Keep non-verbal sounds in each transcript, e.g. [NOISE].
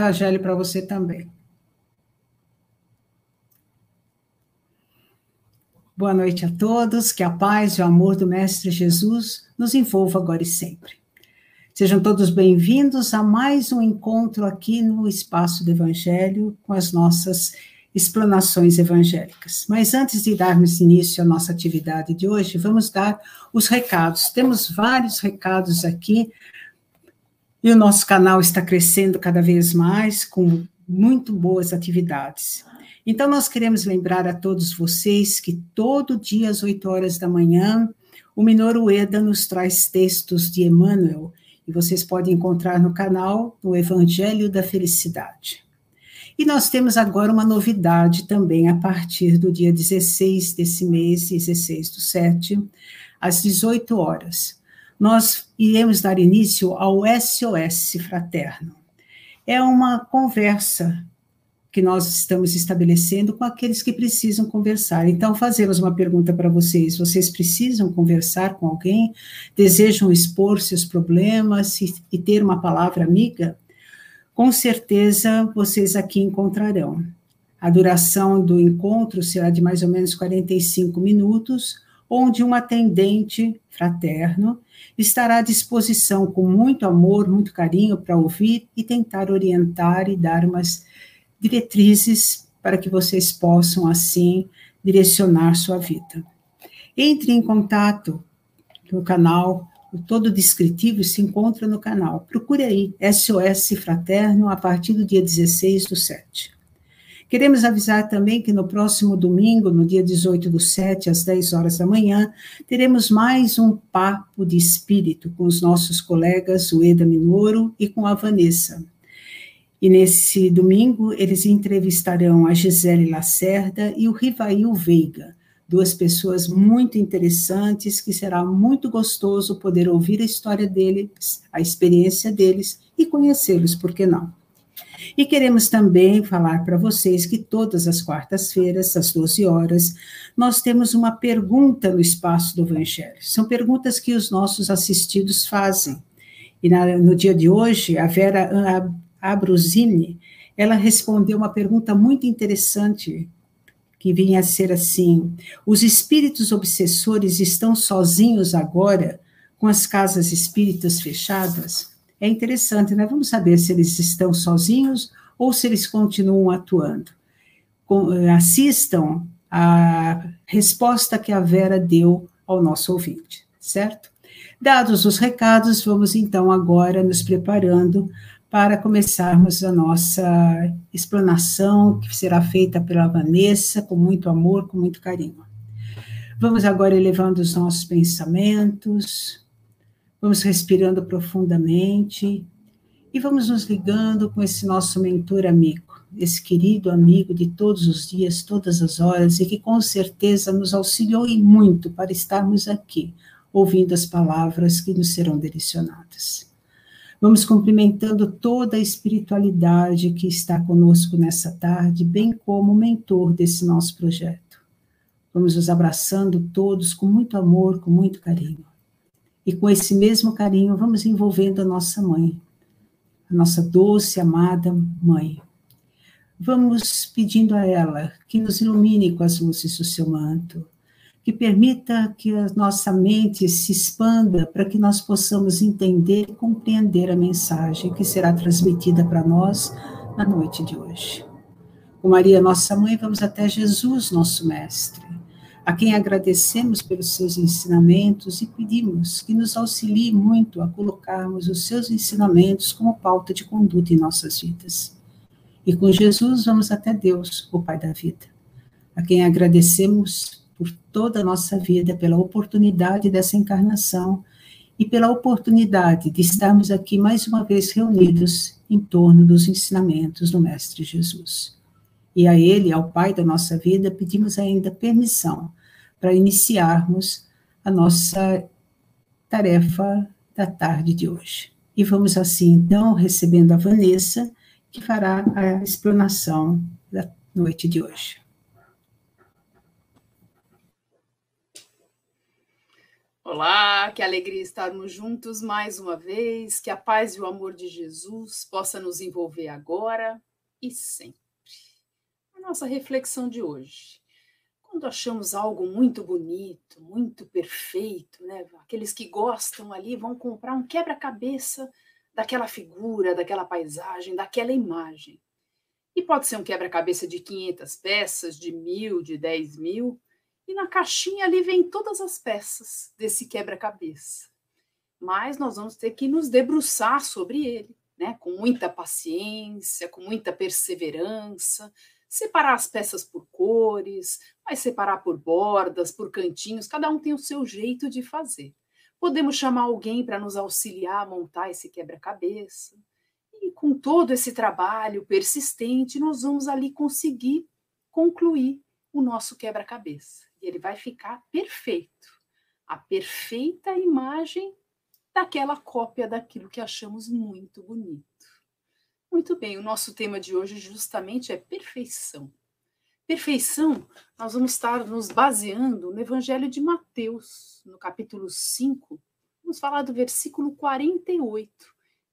Evangelho para você também. Boa noite a todos, que a paz e o amor do Mestre Jesus nos envolva agora e sempre. Sejam todos bem-vindos a mais um encontro aqui no Espaço do Evangelho com as nossas explanações evangélicas. Mas antes de darmos início à nossa atividade de hoje, vamos dar os recados. Temos vários recados aqui e o nosso canal está crescendo cada vez mais, com muito boas atividades. Então, nós queremos lembrar a todos vocês que todo dia às 8 horas da manhã, o Minor Ueda nos traz textos de Emmanuel, e vocês podem encontrar no canal o Evangelho da Felicidade. E nós temos agora uma novidade também a partir do dia 16 desse mês, 16 do 7, às 18 horas nós iremos dar início ao SOS Fraterno. É uma conversa que nós estamos estabelecendo com aqueles que precisam conversar. Então, fazemos uma pergunta para vocês: vocês precisam conversar com alguém? Desejam expor seus problemas e, e ter uma palavra amiga? Com certeza vocês aqui encontrarão. A duração do encontro será de mais ou menos 45 minutos, onde um atendente fraterno estará à disposição com muito amor, muito carinho para ouvir e tentar orientar e dar umas diretrizes para que vocês possam, assim, direcionar sua vida. Entre em contato no canal, todo descritivo se encontra no canal. Procure aí, SOS Fraterno, a partir do dia 16 do 7. Queremos avisar também que no próximo domingo, no dia 18 do 7, às 10 horas da manhã, teremos mais um papo de espírito com os nossos colegas, o Eda Minoro e com a Vanessa. E nesse domingo, eles entrevistarão a Gisele Lacerda e o Rivail Veiga, duas pessoas muito interessantes que será muito gostoso poder ouvir a história deles, a experiência deles e conhecê-los, por que não? E queremos também falar para vocês que todas as quartas-feiras, às 12 horas, nós temos uma pergunta no espaço do Evangelho. São perguntas que os nossos assistidos fazem. E na, no dia de hoje, a Vera Abruzini, ela respondeu uma pergunta muito interessante, que vinha a ser assim: os espíritos obsessores estão sozinhos agora, com as casas espíritas fechadas? É interessante, né? Vamos saber se eles estão sozinhos ou se eles continuam atuando. Eh, assistam a resposta que a Vera deu ao nosso ouvinte, certo? Dados os recados, vamos então agora nos preparando para começarmos a nossa explanação, que será feita pela Vanessa, com muito amor, com muito carinho. Vamos agora elevando os nossos pensamentos, Vamos respirando profundamente e vamos nos ligando com esse nosso mentor amigo, esse querido amigo de todos os dias, todas as horas e que com certeza nos auxiliou e muito para estarmos aqui, ouvindo as palavras que nos serão direcionadas. Vamos cumprimentando toda a espiritualidade que está conosco nessa tarde, bem como o mentor desse nosso projeto. Vamos nos abraçando todos com muito amor, com muito carinho. E com esse mesmo carinho, vamos envolvendo a nossa mãe, a nossa doce, amada mãe. Vamos pedindo a ela que nos ilumine com as luzes do seu manto, que permita que a nossa mente se expanda para que nós possamos entender e compreender a mensagem que será transmitida para nós na noite de hoje. Com Maria, nossa mãe, vamos até Jesus, nosso Mestre a quem agradecemos pelos seus ensinamentos e pedimos que nos auxilie muito a colocarmos os seus ensinamentos como pauta de conduta em nossas vidas. E com Jesus vamos até Deus, o Pai da vida, a quem agradecemos por toda a nossa vida, pela oportunidade dessa encarnação e pela oportunidade de estarmos aqui mais uma vez reunidos em torno dos ensinamentos do Mestre Jesus. E a Ele, ao Pai da nossa vida, pedimos ainda permissão para iniciarmos a nossa tarefa da tarde de hoje. E vamos assim, então, recebendo a Vanessa, que fará a explanação da noite de hoje. Olá, que alegria estarmos juntos mais uma vez, que a paz e o amor de Jesus possa nos envolver agora e sempre. Nossa reflexão de hoje. Quando achamos algo muito bonito, muito perfeito, né? Aqueles que gostam ali vão comprar um quebra-cabeça daquela figura, daquela paisagem, daquela imagem. E pode ser um quebra-cabeça de 500 peças, de mil, de 10 mil, e na caixinha ali vem todas as peças desse quebra-cabeça. Mas nós vamos ter que nos debruçar sobre ele, né? com muita paciência, com muita perseverança, separar as peças por cores, vai separar por bordas, por cantinhos, cada um tem o seu jeito de fazer. Podemos chamar alguém para nos auxiliar a montar esse quebra-cabeça. E com todo esse trabalho persistente, nós vamos ali conseguir concluir o nosso quebra-cabeça e ele vai ficar perfeito. A perfeita imagem daquela cópia daquilo que achamos muito bonito. Muito bem, o nosso tema de hoje justamente é perfeição. Perfeição, nós vamos estar nos baseando no Evangelho de Mateus, no capítulo 5, vamos falar do versículo 48,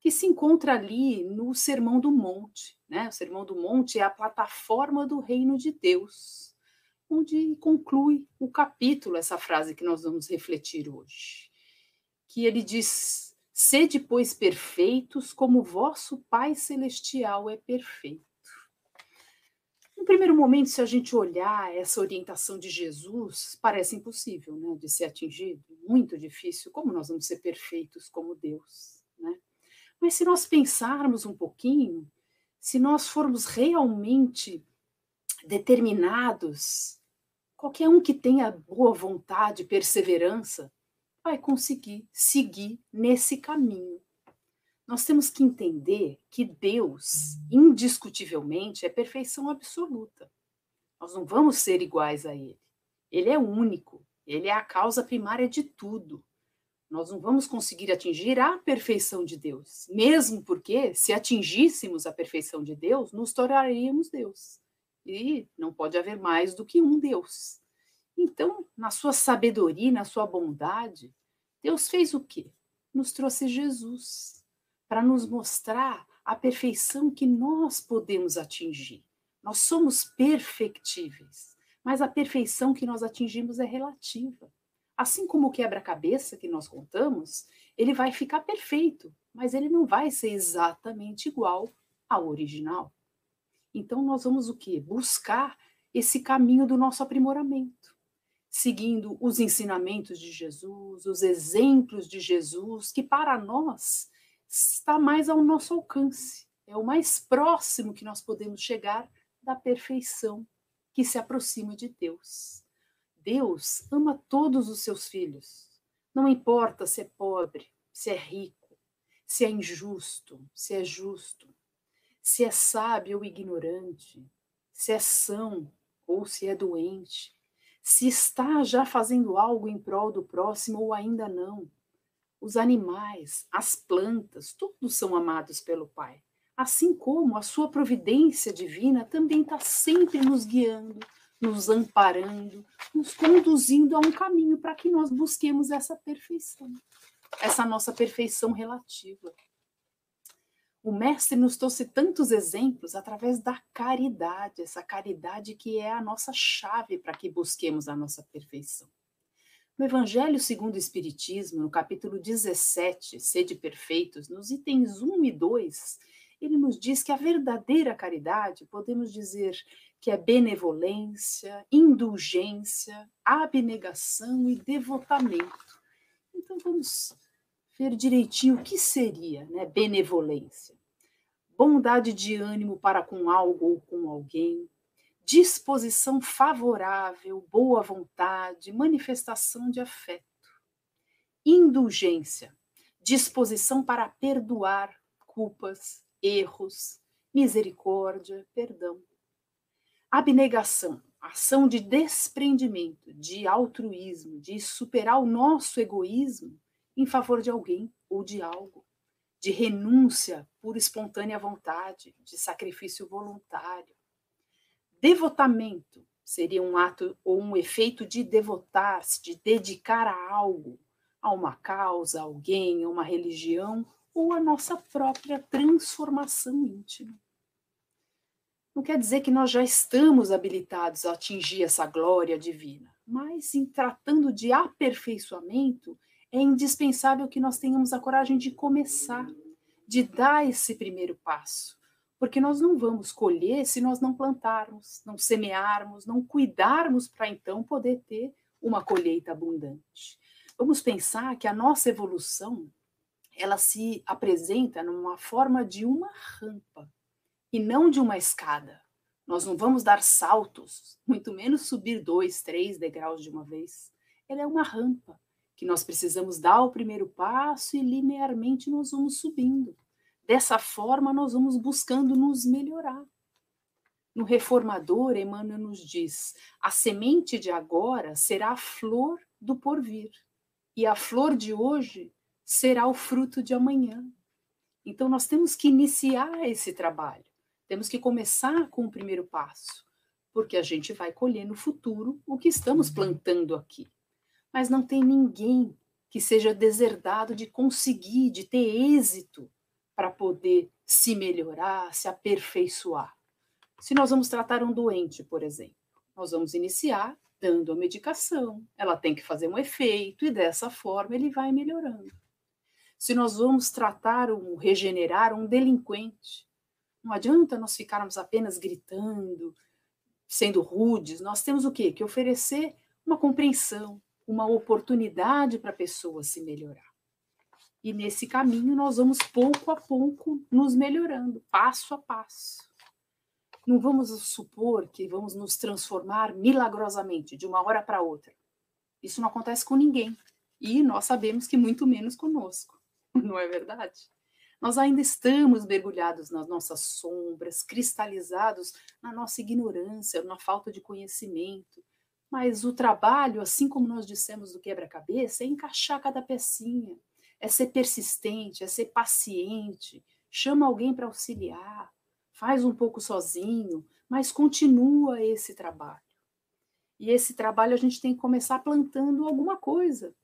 que se encontra ali no Sermão do Monte. Né? O Sermão do Monte é a plataforma do reino de Deus onde conclui o capítulo, essa frase que nós vamos refletir hoje. Que ele diz: Sede, pois, perfeitos, como vosso Pai Celestial é perfeito. No primeiro momento, se a gente olhar essa orientação de Jesus, parece impossível né, de ser atingido, muito difícil. Como nós vamos ser perfeitos como Deus? Né? Mas se nós pensarmos um pouquinho, se nós formos realmente determinados Qualquer um que tenha boa vontade, perseverança, vai conseguir seguir nesse caminho. Nós temos que entender que Deus, indiscutivelmente, é perfeição absoluta. Nós não vamos ser iguais a Ele. Ele é único, Ele é a causa primária de tudo. Nós não vamos conseguir atingir a perfeição de Deus, mesmo porque, se atingíssemos a perfeição de Deus, nos tornaríamos Deus. E não pode haver mais do que um Deus. Então, na sua sabedoria, na sua bondade, Deus fez o quê? Nos trouxe Jesus para nos mostrar a perfeição que nós podemos atingir. Nós somos perfectíveis, mas a perfeição que nós atingimos é relativa. Assim como o quebra-cabeça que nós contamos, ele vai ficar perfeito, mas ele não vai ser exatamente igual ao original. Então nós vamos o quê? Buscar esse caminho do nosso aprimoramento, seguindo os ensinamentos de Jesus, os exemplos de Jesus, que para nós está mais ao nosso alcance, é o mais próximo que nós podemos chegar da perfeição que se aproxima de Deus. Deus ama todos os seus filhos. Não importa se é pobre, se é rico, se é injusto, se é justo se é sábio ou ignorante, se é são ou se é doente, se está já fazendo algo em prol do próximo ou ainda não. Os animais, as plantas, todos são amados pelo Pai. Assim como a sua providência divina também está sempre nos guiando, nos amparando, nos conduzindo a um caminho para que nós busquemos essa perfeição, essa nossa perfeição relativa. O Mestre nos trouxe tantos exemplos através da caridade, essa caridade que é a nossa chave para que busquemos a nossa perfeição. No Evangelho segundo o Espiritismo, no capítulo 17, Sede Perfeitos, nos itens 1 e 2, ele nos diz que a verdadeira caridade, podemos dizer que é benevolência, indulgência, abnegação e devotamento. Então vamos ver direitinho o que seria né, benevolência. Bondade de ânimo para com algo ou com alguém, disposição favorável, boa vontade, manifestação de afeto. Indulgência, disposição para perdoar culpas, erros, misericórdia, perdão. Abnegação, ação de desprendimento, de altruísmo, de superar o nosso egoísmo em favor de alguém ou de algo, de renúncia por espontânea vontade, de sacrifício voluntário. Devotamento seria um ato ou um efeito de devotar-se, de dedicar a algo, a uma causa, a alguém, a uma religião ou a nossa própria transformação íntima. Não quer dizer que nós já estamos habilitados a atingir essa glória divina, mas em tratando de aperfeiçoamento, é indispensável que nós tenhamos a coragem de começar, de dar esse primeiro passo, porque nós não vamos colher se nós não plantarmos, não semearmos, não cuidarmos para então poder ter uma colheita abundante. Vamos pensar que a nossa evolução ela se apresenta numa forma de uma rampa e não de uma escada. Nós não vamos dar saltos, muito menos subir dois, três degraus de uma vez. Ela é uma rampa que nós precisamos dar o primeiro passo e linearmente nós vamos subindo. Dessa forma, nós vamos buscando nos melhorar. No Reformador, Emmanuel nos diz: a semente de agora será a flor do porvir, e a flor de hoje será o fruto de amanhã. Então, nós temos que iniciar esse trabalho. Temos que começar com o primeiro passo, porque a gente vai colher no futuro o que estamos uhum. plantando aqui. Mas não tem ninguém que seja deserdado de conseguir, de ter êxito para poder se melhorar, se aperfeiçoar. Se nós vamos tratar um doente, por exemplo, nós vamos iniciar dando a medicação, ela tem que fazer um efeito e dessa forma ele vai melhorando. Se nós vamos tratar um, regenerar um delinquente, não adianta nós ficarmos apenas gritando, sendo rudes. Nós temos o quê? Que oferecer uma compreensão, uma oportunidade para a pessoa se melhorar. E nesse caminho nós vamos pouco a pouco nos melhorando, passo a passo. Não vamos supor que vamos nos transformar milagrosamente de uma hora para outra. Isso não acontece com ninguém. E nós sabemos que muito menos conosco. [LAUGHS] Não é verdade? Nós ainda estamos mergulhados nas nossas sombras, cristalizados na nossa ignorância, na falta de conhecimento. Mas o trabalho, assim como nós dissemos do quebra-cabeça, é encaixar cada pecinha, é ser persistente, é ser paciente, chama alguém para auxiliar, faz um pouco sozinho, mas continua esse trabalho. E esse trabalho a gente tem que começar plantando alguma coisa,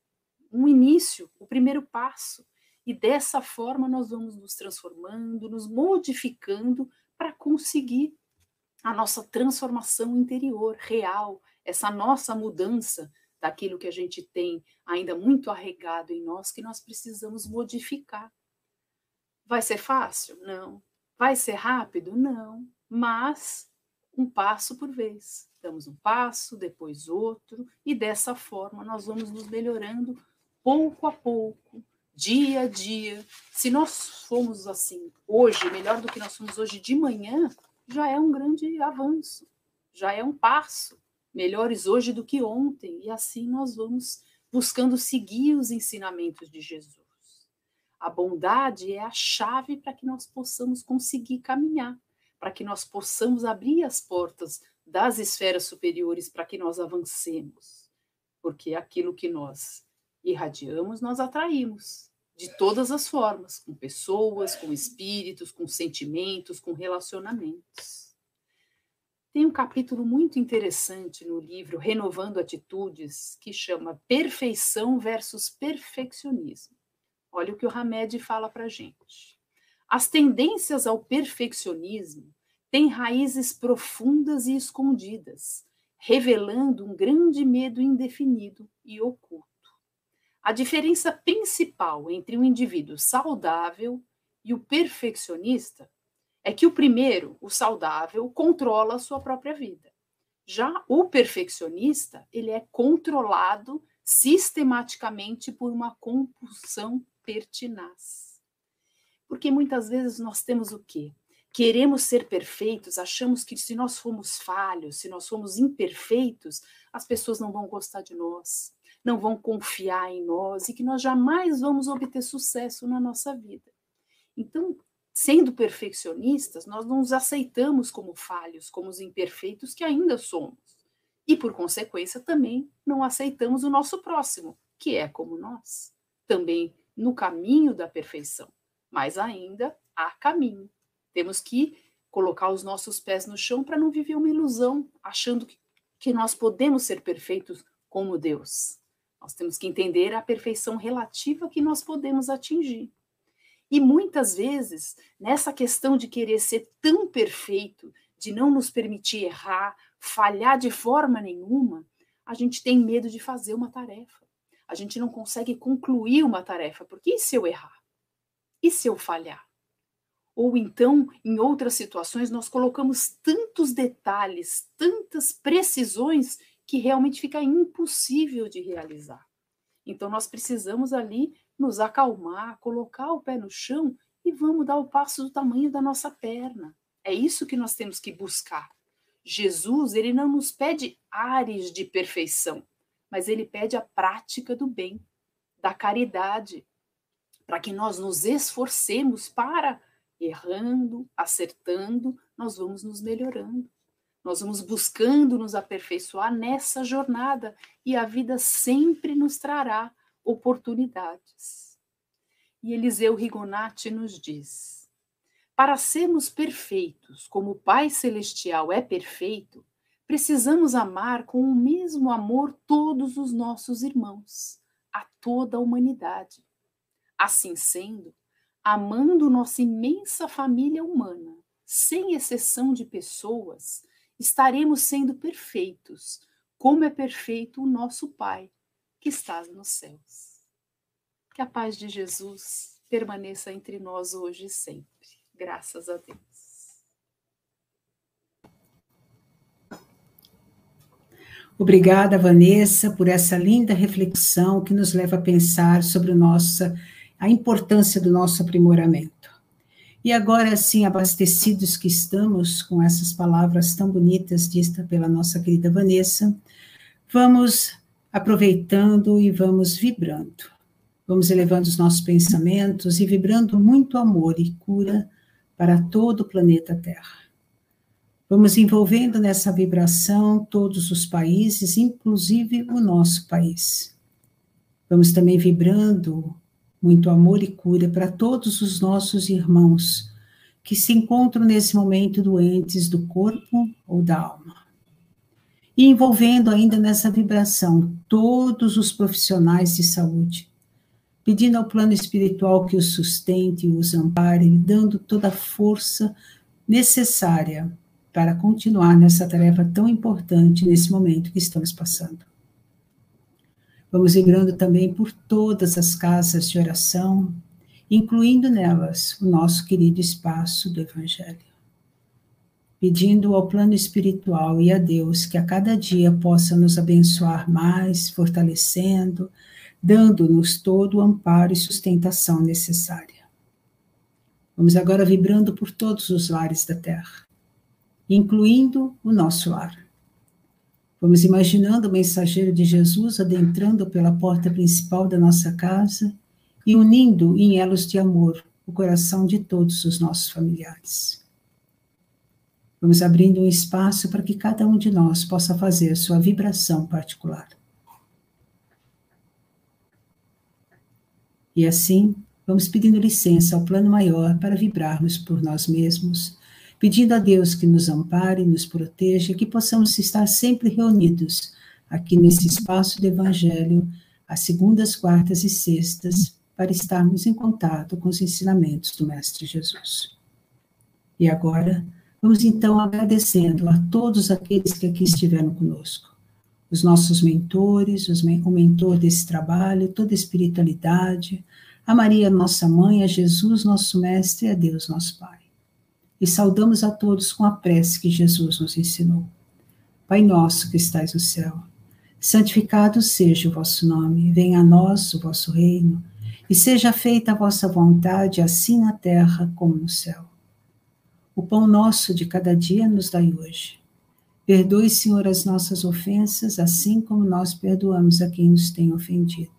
um início, o primeiro passo. E dessa forma nós vamos nos transformando, nos modificando para conseguir a nossa transformação interior real, essa nossa mudança daquilo que a gente tem ainda muito arregado em nós que nós precisamos modificar. Vai ser fácil? Não. Vai ser rápido? Não. Mas um passo por vez. Damos um passo, depois outro, e dessa forma nós vamos nos melhorando pouco a pouco, dia a dia. Se nós fomos assim hoje, melhor do que nós fomos hoje de manhã, já é um grande avanço, já é um passo. Melhores hoje do que ontem, e assim nós vamos buscando seguir os ensinamentos de Jesus. A bondade é a chave para que nós possamos conseguir caminhar, para que nós possamos abrir as portas das esferas superiores para que nós avancemos. Porque aquilo que nós irradiamos, nós atraímos de todas as formas, com pessoas, com espíritos, com sentimentos, com relacionamentos. Tem um capítulo muito interessante no livro Renovando Atitudes, que chama Perfeição versus Perfeccionismo. Olha o que o Hamed fala para gente. As tendências ao perfeccionismo têm raízes profundas e escondidas, revelando um grande medo indefinido e oculto. A diferença principal entre um indivíduo saudável e o perfeccionista é que o primeiro, o saudável, controla a sua própria vida. Já o perfeccionista, ele é controlado sistematicamente por uma compulsão pertinaz. Porque muitas vezes nós temos o quê? Queremos ser perfeitos, achamos que se nós formos falhos, se nós formos imperfeitos, as pessoas não vão gostar de nós não vão confiar em nós e que nós jamais vamos obter sucesso na nossa vida. Então, sendo perfeccionistas, nós não nos aceitamos como falhos, como os imperfeitos que ainda somos. E, por consequência, também não aceitamos o nosso próximo, que é como nós, também no caminho da perfeição. Mas ainda há caminho. Temos que colocar os nossos pés no chão para não viver uma ilusão, achando que, que nós podemos ser perfeitos como Deus. Nós temos que entender a perfeição relativa que nós podemos atingir. E muitas vezes, nessa questão de querer ser tão perfeito, de não nos permitir errar, falhar de forma nenhuma, a gente tem medo de fazer uma tarefa. A gente não consegue concluir uma tarefa, porque e se eu errar? E se eu falhar? Ou então, em outras situações, nós colocamos tantos detalhes, tantas precisões, que realmente fica impossível de realizar. Então, nós precisamos ali nos acalmar, colocar o pé no chão e vamos dar o passo do tamanho da nossa perna. É isso que nós temos que buscar. Jesus, ele não nos pede ares de perfeição, mas ele pede a prática do bem, da caridade, para que nós nos esforcemos para errando, acertando, nós vamos nos melhorando. Nós vamos buscando nos aperfeiçoar nessa jornada e a vida sempre nos trará oportunidades. E Eliseu Rigonati nos diz: para sermos perfeitos, como o Pai Celestial é perfeito, precisamos amar com o mesmo amor todos os nossos irmãos, a toda a humanidade. Assim sendo, amando nossa imensa família humana, sem exceção de pessoas, estaremos sendo perfeitos, como é perfeito o nosso Pai que estás nos céus. Que a paz de Jesus permaneça entre nós hoje e sempre. Graças a Deus. Obrigada, Vanessa, por essa linda reflexão que nos leva a pensar sobre nossa, a importância do nosso aprimoramento. E agora, assim, abastecidos que estamos com essas palavras tão bonitas ditas pela nossa querida Vanessa, vamos aproveitando e vamos vibrando. Vamos elevando os nossos pensamentos e vibrando muito amor e cura para todo o planeta Terra. Vamos envolvendo nessa vibração todos os países, inclusive o nosso país. Vamos também vibrando muito amor e cura para todos os nossos irmãos que se encontram nesse momento doentes do corpo ou da alma e envolvendo ainda nessa vibração todos os profissionais de saúde, pedindo ao plano espiritual que os sustente e os ampare, dando toda a força necessária para continuar nessa tarefa tão importante nesse momento que estamos passando. Vamos vibrando também por todas as casas de oração, incluindo nelas o nosso querido espaço do Evangelho pedindo ao plano espiritual e a Deus que a cada dia possa nos abençoar mais, fortalecendo, dando-nos todo o amparo e sustentação necessária. Vamos agora vibrando por todos os lares da Terra, incluindo o nosso lar. Vamos imaginando o mensageiro de Jesus adentrando pela porta principal da nossa casa e unindo em elos de amor o coração de todos os nossos familiares. Vamos abrindo um espaço para que cada um de nós possa fazer sua vibração particular. E assim, vamos pedindo licença ao plano maior para vibrarmos por nós mesmos, pedindo a Deus que nos ampare, nos proteja, que possamos estar sempre reunidos aqui nesse espaço do Evangelho, às segundas, quartas e sextas, para estarmos em contato com os ensinamentos do Mestre Jesus. E agora, Vamos então agradecendo a todos aqueles que aqui estiveram conosco, os nossos mentores, os, o mentor desse trabalho, toda a espiritualidade, a Maria, nossa mãe, a Jesus, nosso mestre, e a Deus, nosso Pai. E saudamos a todos com a prece que Jesus nos ensinou. Pai nosso que estais no céu, santificado seja o vosso nome, venha a nós o vosso reino, e seja feita a vossa vontade, assim na terra como no céu. O pão nosso de cada dia nos dai hoje. Perdoe, Senhor, as nossas ofensas, assim como nós perdoamos a quem nos tem ofendido.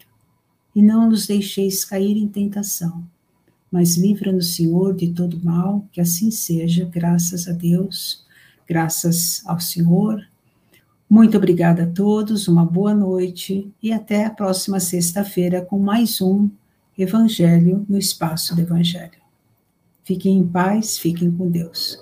E não nos deixeis cair em tentação, mas livra-nos, Senhor, de todo mal, que assim seja, graças a Deus, graças ao Senhor. Muito obrigada a todos, uma boa noite e até a próxima sexta-feira com mais um Evangelho no Espaço do Evangelho. Fiquem em paz, fiquem com Deus.